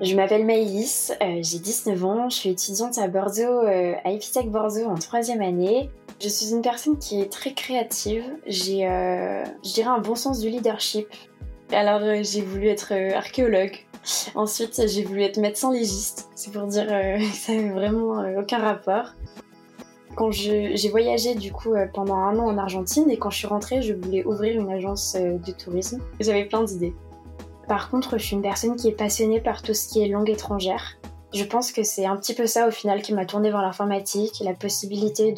Je m'appelle Maëlys, euh, j'ai 19 ans, je suis étudiante à Bordeaux, euh, à Epitech Bordeaux en troisième année. Je suis une personne qui est très créative, j'ai, euh, je dirais, un bon sens du leadership. Alors j'ai voulu être archéologue, ensuite j'ai voulu être médecin légiste, c'est pour dire que ça n'avait vraiment aucun rapport. Quand j'ai voyagé du coup pendant un an en Argentine et quand je suis rentrée, je voulais ouvrir une agence de tourisme. J'avais plein d'idées. Par contre, je suis une personne qui est passionnée par tout ce qui est langue étrangère. Je pense que c'est un petit peu ça au final qui m'a tournée vers l'informatique, la possibilité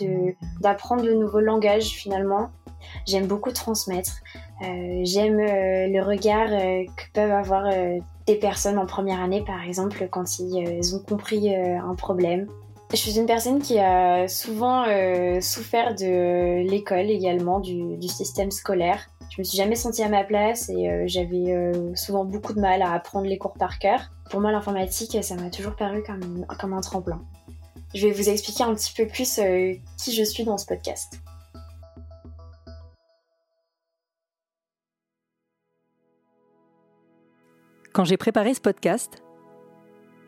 d'apprendre de nouveaux langages finalement. J'aime beaucoup transmettre. Euh, j'aime euh, le regard euh, que peuvent avoir des personnes en première année, par exemple, quand ils ont compris un problème. Je suis une personne qui a souvent souffert de l'école également, du système scolaire. Je me suis jamais sentie à ma place et euh, j'avais euh, souvent beaucoup de mal à apprendre les cours par cœur. Pour moi, l'informatique, ça m'a toujours paru comme, un tremplin. Je vais vous expliquer un petit peu plus euh, qui je suis dans ce podcast. Quand j'ai préparé ce podcast,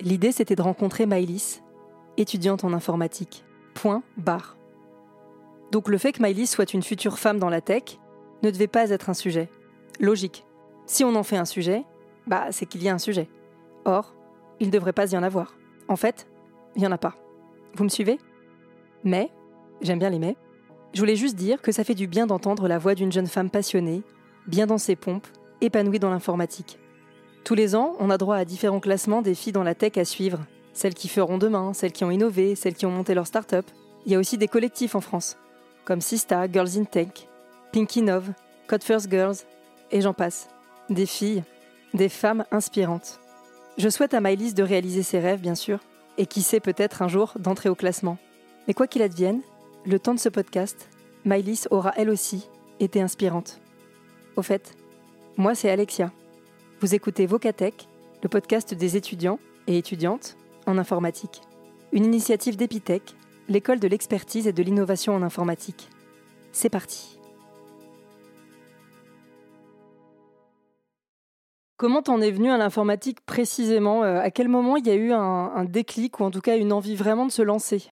l'idée c'était de rencontrer Maïlis, étudiante en informatique. Point barre. Donc le fait que Maïlis soit une future femme dans la tech, ne devait pas être un sujet. Logique. Si on en fait un sujet, bah c'est qu'il y a un sujet. Or, il ne devrait pas y en avoir. En fait, il n'y en a pas. Vous me suivez? Mais, j'aime bien les mais, je voulais juste dire que ça fait du bien d'entendre la voix d'une jeune femme passionnée, bien dans ses pompes, épanouie dans l'informatique. Tous les ans, on a droit à différents classements des filles dans la tech à suivre. Celles qui feront demain, celles qui ont innové, celles qui ont monté leur start-up. Il y a aussi des collectifs en France, comme Sista, Girls in Tech, Pinky Nove, Code First Girls, et j'en passe. Des filles, des femmes inspirantes. Je souhaite à Maëlys de réaliser ses rêves, bien sûr, et qui sait peut-être un jour d'entrer au classement. Mais quoi qu'il advienne, le temps de ce podcast, Maëlys aura elle aussi été inspirante. Au fait, moi c'est Alexia. Vous écoutez Vocatech, le podcast des étudiants et étudiantes en informatique. Une initiative d'Epitech, l'école de l'expertise et de l'innovation en informatique. C'est parti. Comment t'en es venu à l'informatique précisément euh, À quel moment il y a eu un, déclic ou en tout cas une envie vraiment de se lancer?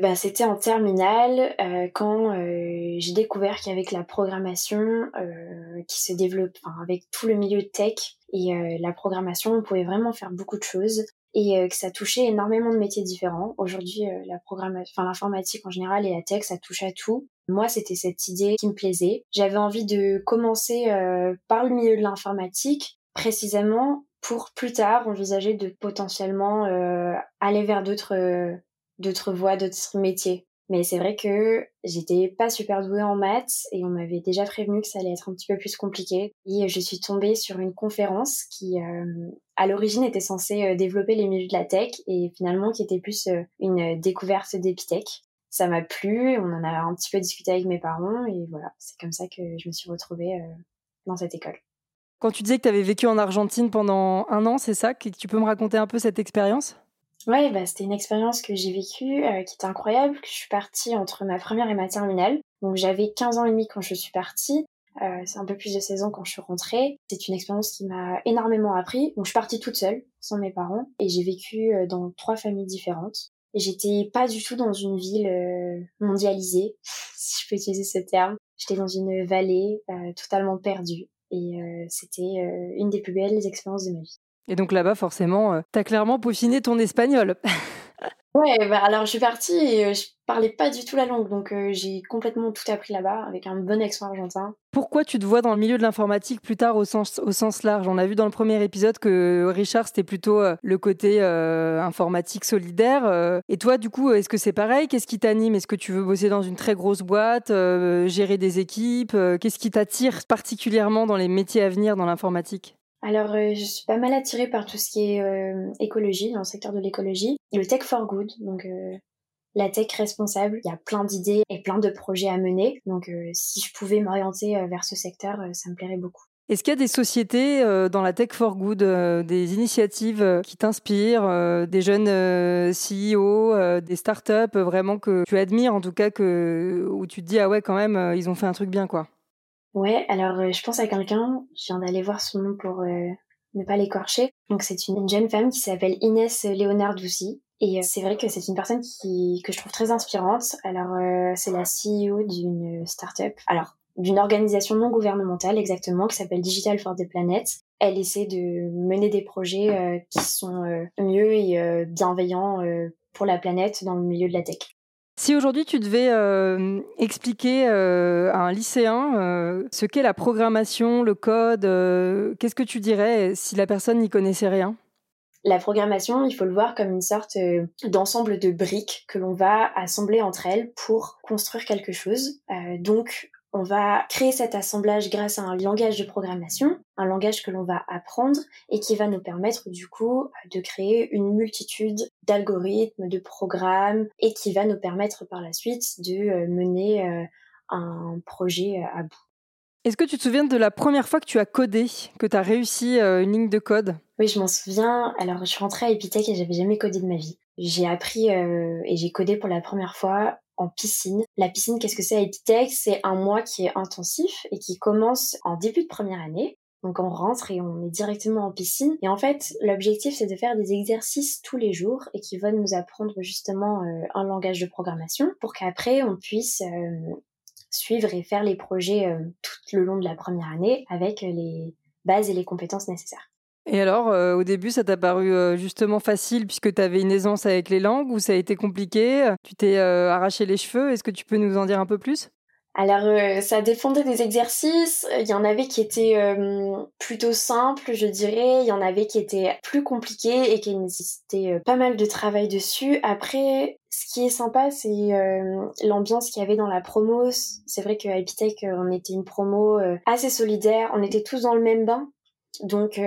Bah, C'était en terminale euh, quand euh, j'ai découvert qu'avec la programmation qui se développe, avec tout le milieu tech et la programmation, on pouvait vraiment faire beaucoup de choses et que ça touchait énormément de métiers différents. Aujourd'hui, l'informatique en général et la tech, ça touche à tout. Moi, c'était cette idée qui me plaisait. J'avais envie de commencer par le milieu de l'informatique précisément pour plus tard envisager de potentiellement euh, aller vers d'autres euh, d'autres voies, d'autres métiers. Mais c'est vrai que j'étais pas super douée en maths et on m'avait déjà prévenu que ça allait être un petit peu plus compliqué. Et je suis tombée sur une conférence qui, euh, à l'origine, était censée développer les milieux de la tech et finalement qui était plus une découverte d'Epitech. Ça m'a plu, on en a un petit peu discuté avec mes parents et voilà, c'est comme ça que je me suis retrouvée dans cette école. Quand tu disais que tu avais vécu en Argentine pendant un an, c'est ça Tu peux me raconter un peu cette expérience? Ouais, bah, c'était une expérience que j'ai vécue, euh, qui était incroyable, que je suis partie entre ma première et ma terminale. Donc j'avais 15 ans et demi quand je suis partie. Euh, c'est un peu plus de 16 ans quand je suis rentrée. C'est une expérience qui m'a énormément appris. Donc je suis partie toute seule, sans mes parents, et j'ai vécu euh, dans trois familles différentes. Et j'étais pas du tout dans une ville mondialisée, si je peux utiliser ce terme. J'étais dans une vallée totalement perdue. Et euh, c'était euh, une des plus belles expériences de ma vie. Et donc là-bas, forcément, euh, t'as clairement peaufiné ton espagnol. ouais, bah alors je suis partie et je parlais pas du tout la langue, donc j'ai complètement tout appris là-bas avec un bon accent argentin. Pourquoi tu te vois dans le milieu de l'informatique plus tard au sens, au sens large? On a vu dans le premier épisode que Richard, c'était plutôt le côté informatique solidaire. et toi, du coup, est-ce que c'est pareil? Qu'est-ce qui t'anime? Est-ce que tu veux bosser dans une très grosse boîte, gérer des équipes Qu'est-ce qui t'attire particulièrement dans les métiers à venir dans l'informatique? Alors, je suis pas mal attirée par tout ce qui est écologie, dans le secteur de l'écologie, le tech for good, donc la tech responsable. Il y a plein d'idées et plein de projets à mener. Donc euh, si je pouvais m'orienter euh, vers ce secteur, euh, ça me plairait beaucoup. Est-ce qu'il y a des sociétés dans la tech for good, des initiatives qui t'inspirent, des jeunes CEO, des startups vraiment que tu admires en tout cas, que, où tu te dis ah ouais quand même ils ont fait un truc bien quoi? Ouais, alors je pense à quelqu'un, je viens d'aller voir son nom pour ne pas l'écorcher. Donc c'est une, jeune femme qui s'appelle Inès Léonard-Doucy. Et c'est vrai que c'est une personne qui, que je trouve très inspirante. Alors, c'est la CEO d'une start-up. Alors, d'une organisation non gouvernementale exactement qui s'appelle Digital for the Planet. Elle essaie de mener des projets qui sont mieux et bienveillants pour la planète dans le milieu de la tech. Si aujourd'hui tu devais euh, expliquer euh, à un lycéen euh, ce qu'est la programmation, le code, qu'est-ce que tu dirais si la personne n'y connaissait rien? La programmation, il faut le voir comme une sorte d'ensemble de briques que l'on va assembler entre elles pour construire quelque chose. donc, on va créer cet assemblage grâce à un langage de programmation, un langage que l'on va apprendre et qui va nous permettre du coup de créer une multitude d'algorithmes, de programmes et qui va nous permettre par la suite de euh, mener euh, un projet euh, à bout. Est-ce que tu te souviens de la première fois que tu as codé, que tu as réussi une ligne de code? Oui, je m'en souviens. Alors, je suis rentrée à Epitech et j'avais jamais codé de ma vie. J'ai appris et j'ai codé pour la première fois piscine. La piscine, qu'est-ce que c'est? À Epitech C'est un mois qui est intensif et qui commence en début de première année. Donc on rentre et on est directement en piscine. Et en fait, l'objectif c'est de faire des exercices tous les jours et qui vont nous apprendre justement euh, un langage de programmation pour qu'après on puisse euh, suivre et faire les projets euh, tout le long de la première année avec les bases et les compétences nécessaires. Et alors, euh, au début, ça t'a paru euh, justement facile puisque tu avais une aisance avec les langues ou ça a été compliqué? Tu t'es euh, arraché les cheveux Est-ce que tu peux nous en dire un peu plus? Alors, ça dépendait des exercices. Il y en avait qui étaient plutôt simples, je dirais. Il y en avait qui étaient plus compliqués et qui nécessitaient pas mal de travail dessus. Après, ce qui est sympa, c'est l'ambiance qu'il y avait dans la promo. C'est vrai qu'à Epitech, on était une promo assez solidaire. On était tous dans le même bain. Donc,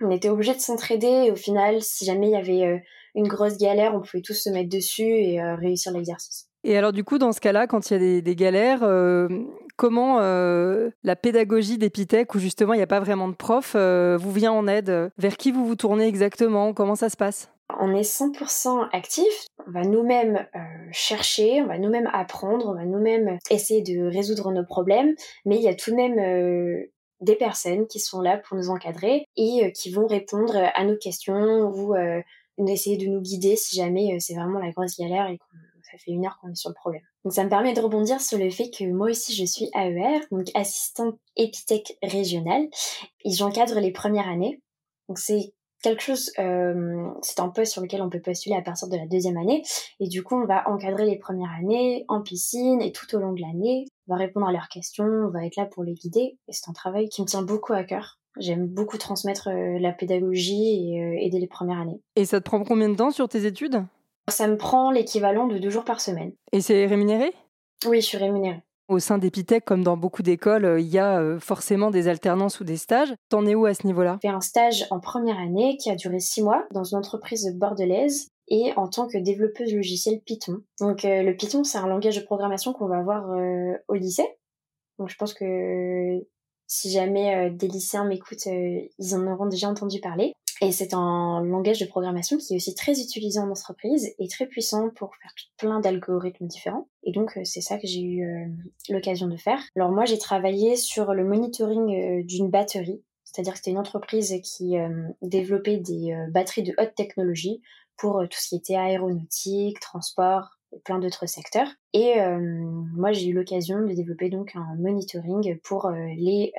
on était obligé de s'entraider et au final, si jamais il y avait euh, une grosse galère, on pouvait tous se mettre dessus et euh, réussir l'exercice. Et alors du coup, dans ce cas-là, quand il y a des, galères, euh, comment la pédagogie d'Epitech, où justement il n'y a pas vraiment de prof, vous vient en aide? Vers qui vous vous tournez exactement? Comment ça se passe? On est 100% actif, on va nous-mêmes chercher, on va nous-mêmes apprendre, on va nous-mêmes essayer de résoudre nos problèmes, mais il y a tout de même des personnes qui sont là pour nous encadrer et euh, qui vont répondre euh, à nos questions ou euh, essayer de nous guider si jamais c'est vraiment la grosse galère et que ça fait une heure qu'on est sur le problème. Donc ça me permet de rebondir sur le fait que moi aussi je suis AER, donc assistante épithèque régionale, et j'encadre les premières années. Donc c'est quelque chose, euh, c'est un poste sur lequel on peut postuler à partir de la deuxième année. Et du coup, on va encadrer les premières années en piscine et tout au long de l'année. On va répondre à leurs questions, on va être là pour les guider. Et c'est un travail qui me tient beaucoup à cœur. J'aime beaucoup transmettre euh, la pédagogie et euh, aider les premières années. Et ça te prend combien de temps sur tes études? Ça me prend l'équivalent de deux jours par semaine. Et c'est rémunéré? Oui, je suis rémunérée. Au sein d'Epitech, comme dans beaucoup d'écoles, euh, il y a forcément des alternances ou des stages. T'en es où à ce niveau-là? J'ai fait un stage en première année qui a duré six mois dans une entreprise bordelaise et en tant que développeuse logicielle Python. Donc euh, le Python, c'est un langage de programmation qu'on va avoir au lycée. Donc je pense que si jamais des lycéens m'écoutent, ils en auront déjà entendu parler. Et c'est un langage de programmation qui est aussi très utilisé en entreprise et très puissant pour faire plein d'algorithmes différents. Et donc euh, c'est ça que j'ai eu euh, l'occasion de faire. Alors moi j'ai travaillé sur le monitoring euh, d'une batterie, c'est-à-dire que c'était une entreprise qui développait des batteries de haute technologie pour tout ce qui était aéronautique, transport, et plein d'autres secteurs. Et moi, j'ai eu l'occasion de développer donc un monitoring pour les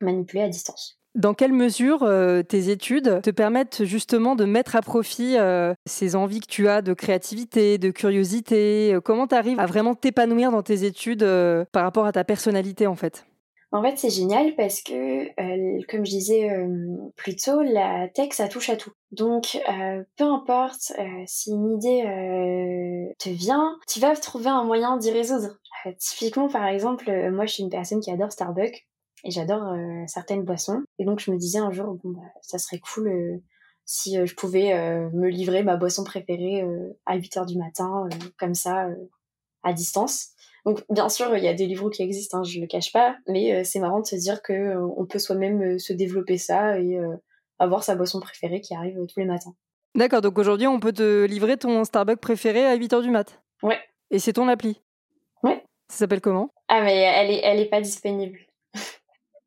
manipuler à distance. Dans quelle mesure euh, tes études te permettent justement de mettre à profit euh, ces envies que tu as de créativité, de curiosité? Euh, Comment tu arrives à vraiment t'épanouir dans tes études par rapport à ta personnalité en fait? En fait, c'est génial parce que, comme je disais plus tôt, la tech, ça touche à tout. Donc, peu importe si une idée te vient, tu vas trouver un moyen d'y résoudre. typiquement, par exemple, moi, je suis une personne qui adore Starbucks et j'adore euh, certaines boissons. Et donc je me disais un jour, bon, bah, ça serait cool euh, si euh, je pouvais me livrer ma boisson préférée à 8 heures du matin, comme ça, à distance. Donc bien sûr, il y a des livres qui existent, hein, je le cache pas, mais c'est marrant de se dire que on peut soi-même se développer ça et avoir sa boisson préférée qui arrive tous les matins. D'accord, donc aujourd'hui on peut te livrer ton Starbucks préféré à 8 heures du mat. Ouais. Et c'est ton appli. Ouais. Ça s'appelle comment? Ah mais elle est elle est pas disponible.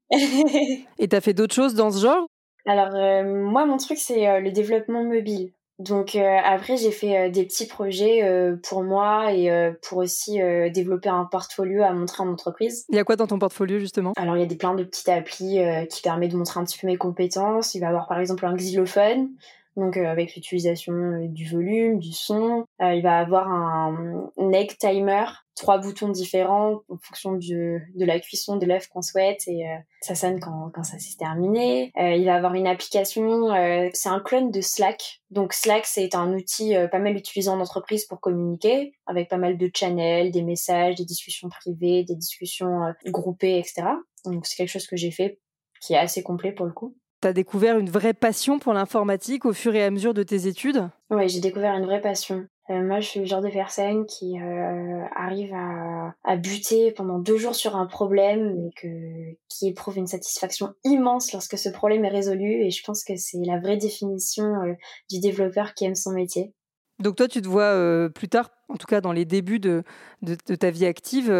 Et t'as fait d'autres choses dans ce genre? Alors moi, mon truc, c'est le développement mobile. Donc après, j'ai fait des petits projets pour moi et pour aussi développer un portfolio à montrer en entreprise. Il y a quoi dans ton portfolio justement? Alors il y a des plein de petites applis qui permettent de montrer un petit peu mes compétences. Il va y avoir par exemple un xylophone donc euh, avec l'utilisation euh, du volume, du son. Euh, il va avoir un, egg timer, trois boutons différents en fonction de la cuisson de l'œuf qu'on souhaite et ça sonne quand, quand ça s'est terminé. il va avoir une application, c'est un clone de Slack. Donc Slack c'est un outil pas mal utilisé en entreprise pour communiquer avec pas mal de channels, des messages, des discussions privées, des discussions groupées, etc. Donc c'est quelque chose que j'ai fait qui est assez complet pour le coup. Tu as découvert une vraie passion pour l'informatique au fur et à mesure de tes études? Oui, j'ai découvert une vraie passion. Euh, moi, je suis le genre de personne qui euh, arrive à, buter pendant deux jours sur un problème et que, qui éprouve une satisfaction immense lorsque ce problème est résolu. Et je pense que c'est la vraie définition euh, du développeur qui aime son métier. Donc toi, tu te vois plus tard, en tout cas dans les débuts de, de ta vie active,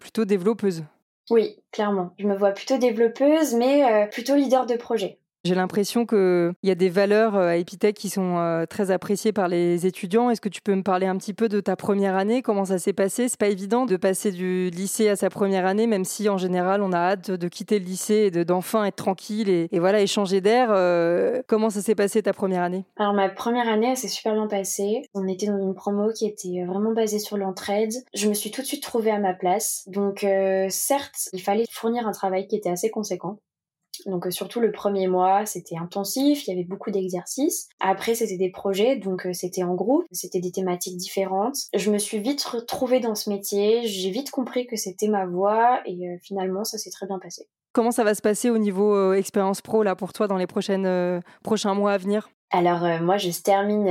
plutôt développeuse? Oui, clairement. Je me vois plutôt développeuse, mais plutôt leader de projet. J'ai l'impression qu'il y a des valeurs euh, à Epitech qui sont euh, très appréciées par les étudiants. Est-ce que tu peux me parler un petit peu de ta première année? Comment ça s'est passé? C'est pas évident de passer du lycée à sa première année, même si en général on a hâte de quitter le lycée et d'enfin être tranquille et, voilà échanger d'air. Euh, comment ça s'est passé ta première année? Alors ma première année, elle s'est super bien passée. On était dans une promo qui était vraiment basée sur l'entraide. Je me suis tout de suite trouvée à ma place. Donc certes, il fallait fournir un travail qui était assez conséquent. Donc euh, surtout le premier mois, c'était intensif, il y avait beaucoup d'exercices. Après, c'était des projets, donc euh, c'était en groupe, c'était des thématiques différentes. Je me suis vite retrouvée dans ce métier, j'ai vite compris que c'était ma voie et euh, finalement, ça s'est très bien passé. Comment ça va se passer au niveau expérience pro là pour toi dans les prochaines, prochains mois à venir? Alors moi je termine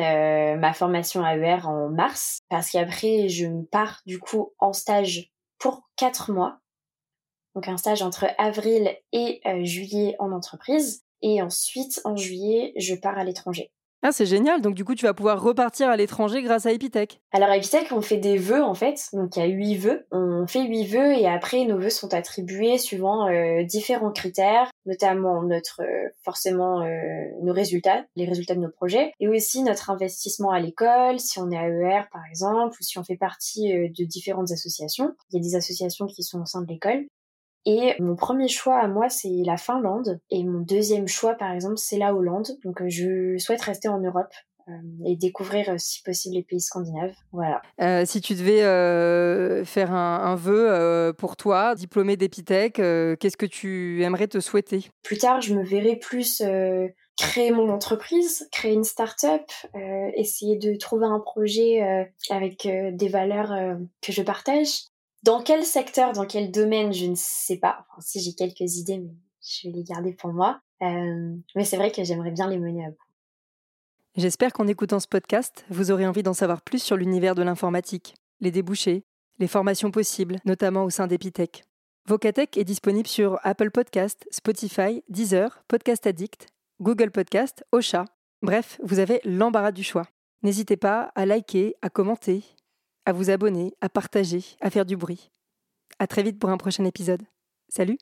ma formation AER en mars parce qu'après je pars du coup en stage pour 4 mois donc un stage entre avril et euh, juillet en entreprise. Et ensuite, en juillet, je pars à l'étranger. Ah, c'est génial. Donc, du coup, tu vas pouvoir repartir à l'étranger grâce à Epitech. Alors, à Epitech, on fait des vœux, en fait. Donc, il y a huit vœux. On fait huit vœux et après, nos vœux sont attribués suivant euh, différents critères, notamment notre, euh, forcément, nos résultats, les résultats de nos projets, et aussi notre investissement à l'école, si on est AER, par exemple, ou si on fait partie de différentes associations. Il y a des associations qui sont au sein de l'école. Et mon premier choix à moi, c'est la Finlande. Et mon deuxième choix, par exemple, c'est la Hollande. Donc euh, je souhaite rester en Europe. Euh, et découvrir euh, si possible les pays scandinaves. Voilà. si tu devais faire un, vœu pour toi, diplômé d'Epitech, qu'est-ce que tu aimerais te souhaiter? Plus tard, je me verrai plus créer mon entreprise, créer une start-up, essayer de trouver un projet avec des valeurs que je partage. Dans quel secteur, dans quel domaine, je ne sais pas. Si j'ai quelques idées, je vais les garder pour moi. Euh, mais c'est vrai que j'aimerais bien les mener à bout. J'espère qu'en écoutant ce podcast, vous aurez envie d'en savoir plus sur l'univers de l'informatique, les débouchés, les formations possibles, notamment au sein d'Epitech. Vocatech est disponible sur Apple Podcast, Spotify, Deezer, Podcast Addict, Google Podcast, Ocha. Bref, vous avez l'embarras du choix. N'hésitez pas à liker, à commenter à vous abonner, à partager, à faire du bruit. À très vite pour un prochain épisode. Salut